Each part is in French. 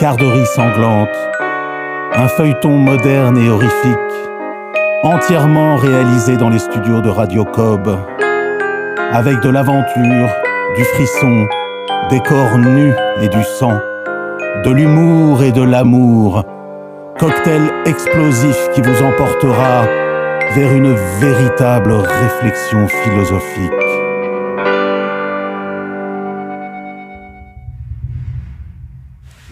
Garderie sanglante, un feuilleton moderne et horrifique, entièrement réalisé dans les studios de Radio Cobb, avec de l'aventure, du frisson, des corps nus et du sang, de l'humour et de l'amour, cocktail explosif qui vous emportera vers une véritable réflexion philosophique.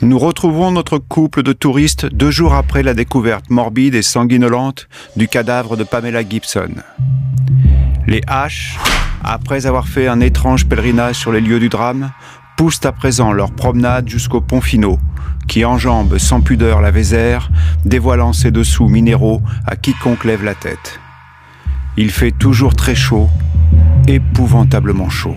Nous retrouvons notre couple de touristes deux jours après la découverte morbide et sanguinolente du cadavre de Pamela Gibson. Les H, après avoir fait un étrange pèlerinage sur les lieux du drame, poussent à présent leur promenade jusqu'au pont Finot, qui enjambe sans pudeur la Vézère, dévoilant ses dessous minéraux à quiconque lève la tête. Il fait toujours très chaud, épouvantablement chaud.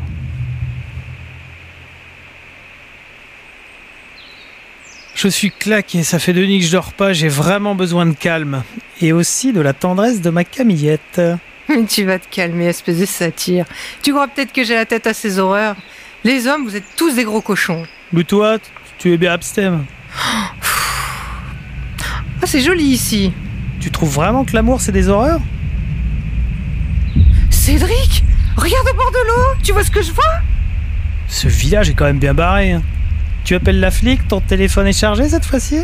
Je suis claqué, ça fait deux nuits que je dors pas, j'ai vraiment besoin de calme. Et aussi de la tendresse de ma camillette. Tu vas te calmer, espèce de satire. Tu crois peut-être que j'ai la tête à ces horreurs Les hommes, vous êtes tous des gros cochons. Mais toi, tu es bien abstem. Ah, c'est joli ici. Tu trouves vraiment que l'amour c'est des horreurs? Cédric Regarde au bord de l'eau Tu vois ce que je vois? Ce village est quand même bien barré. hein. Tu appelles la flic, ton téléphone est chargé cette fois-ci?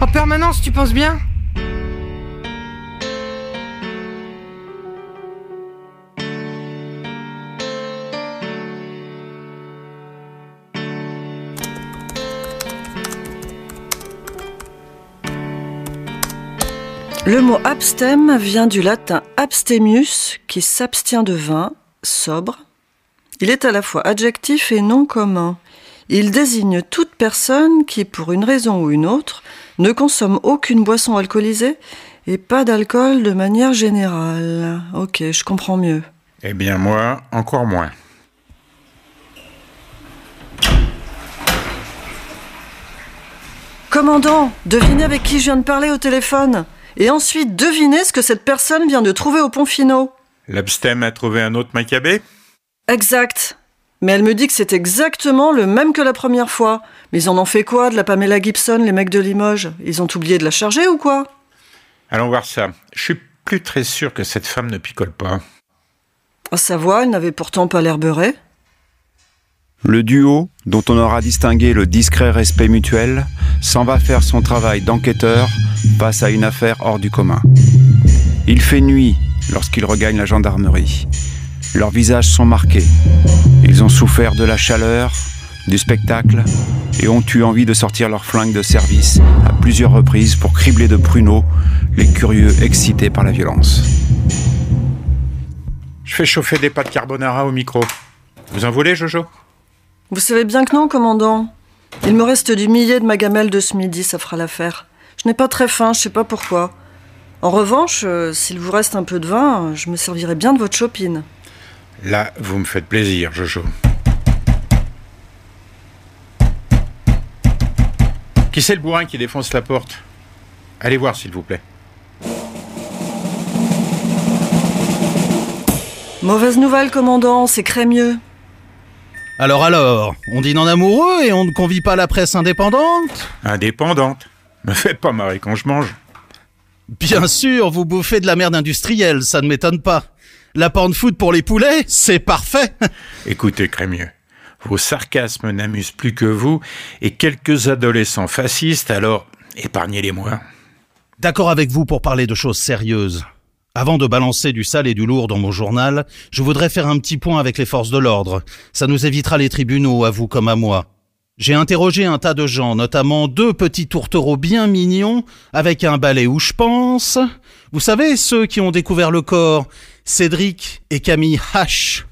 En permanence, tu penses bien? Le mot abstem vient du latin abstemius, qui s'abstient de vin, sobre. Il est à la fois adjectif et nom commun. Il désigne toute personne qui, pour une raison ou une autre, ne consomme aucune boisson alcoolisée et pas d'alcool de manière générale. Ok, je comprends mieux. Eh bien moi, encore moins. Commandant, devinez avec qui je viens de parler au téléphone. Et ensuite, devinez ce que cette personne vient de trouver au pont Finot. L'abstem a trouvé un autre macabé Exact. Mais elle me dit que c'est exactement le même que la première fois. Mais ils en ont fait quoi de la Pamela Gibson, les mecs de Limoges? Ils ont oublié de la charger ou quoi? Allons voir ça. Je suis plus très sûr que cette femme ne picole pas. À sa voix, elle n'avait pourtant pas l'air beurrée. Le duo, dont on aura distingué le discret respect mutuel, s'en va faire son travail d'enquêteur face à une affaire hors du commun. Il fait nuit lorsqu'ils regagnent la gendarmerie. Leurs visages sont marqués. Ils ont souffert de la chaleur, du spectacle, et ont eu envie de sortir leurs flingues de service à plusieurs reprises pour cribler de pruneaux les curieux excités par la violence. Je fais chauffer des pâtes carbonara au micro. Vous en voulez, Jojo? Vous savez bien que non, commandant. Il me reste du millet de ma gamelle de ce midi, ça fera l'affaire. Je n'ai pas très faim, je sais pas pourquoi. En revanche, euh, s'il vous reste un peu de vin, je me servirai bien de votre chopine. Là, vous me faites plaisir, Jojo. Qui c'est le bourrin qui défonce la porte? Allez voir, s'il vous plaît. Mauvaise nouvelle, commandant, c'est crémieux. Alors alors, on dîne en amoureux et on ne convie pas la presse indépendante? Indépendante. Me faites pas marrer quand je mange. Bien sûr, vous bouffez de la merde industrielle, ça ne m'étonne pas. La porn food pour les poulets, c'est parfait. Écoutez, Crémieux, vos sarcasmes n'amusent plus que vous et quelques adolescents fascistes, alors épargnez-les-moi. D'accord avec vous pour parler de choses sérieuses. Avant de balancer du sale et du lourd dans mon journal, je voudrais faire un petit point avec les forces de l'ordre. Ça nous évitera les tribunaux, à vous comme à moi. J'ai interrogé un tas de gens, notamment deux petits tourtereaux bien mignons, avec un balai où je pense. Vous savez, ceux qui ont découvert le corps, Cédric et Camille H.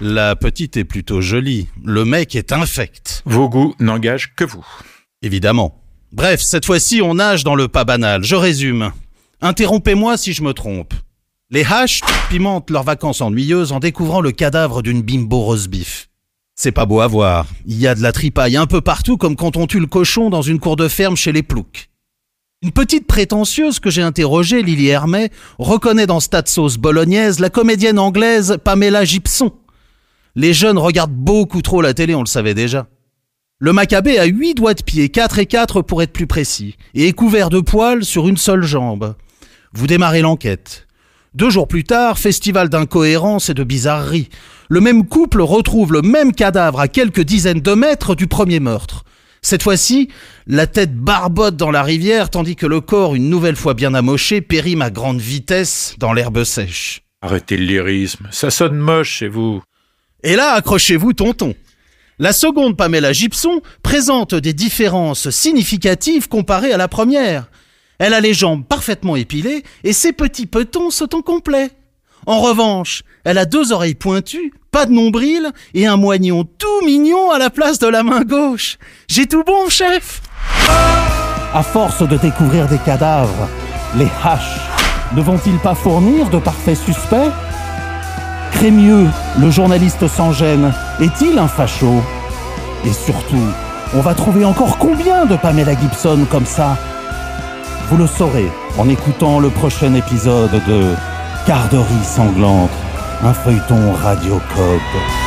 La petite est plutôt jolie, le mec est infect. Vos goûts n'engagent que vous. Évidemment. Bref, cette fois-ci, on nage dans le pas banal. Je résume. Interrompez-moi si je me trompe. Les H pimentent leurs vacances ennuyeuses en découvrant le cadavre d'une bimbo rose beef. C'est pas beau à voir. Il y a de la tripaille un peu partout comme quand on tue le cochon dans une cour de ferme chez les ploucs. Une petite prétentieuse que j'ai interrogée, Lily Hermet, reconnaît dans Stade Sauce bolognaise la comédienne anglaise Pamela Gibson. Les jeunes regardent beaucoup trop la télé, on le savait déjà. Le macabé a huit doigts de pied, quatre et quatre pour être plus précis, et est couvert de poils sur une seule jambe. Vous démarrez l'enquête. Deux jours plus tard, festival d'incohérences et de bizarreries. Le même couple retrouve le même cadavre à quelques dizaines de mètres du premier meurtre. Cette fois-ci, la tête barbote dans la rivière tandis que le corps, une nouvelle fois bien amoché, périme à grande vitesse dans l'herbe sèche. Arrêtez le lyrisme, ça sonne moche chez vous. Et là, accrochez-vous, tonton. La seconde Pamela Gibson présente des différences significatives comparées à la première. Elle a les jambes parfaitement épilées et ses petits petons sont en complet. En revanche, elle a deux oreilles pointues, pas de nombril et un moignon tout mignon à la place de la main gauche. J'ai tout bon, chef. À force de découvrir des cadavres, les haches ne vont-ils pas fournir de parfaits suspects? Crémieux, le journaliste sans gêne, est-il un facho? Et surtout, on va trouver encore combien de Pamela Gibson comme ça? Vous le saurez en écoutant le prochain épisode de Garderie sanglante, un feuilleton Radio Code.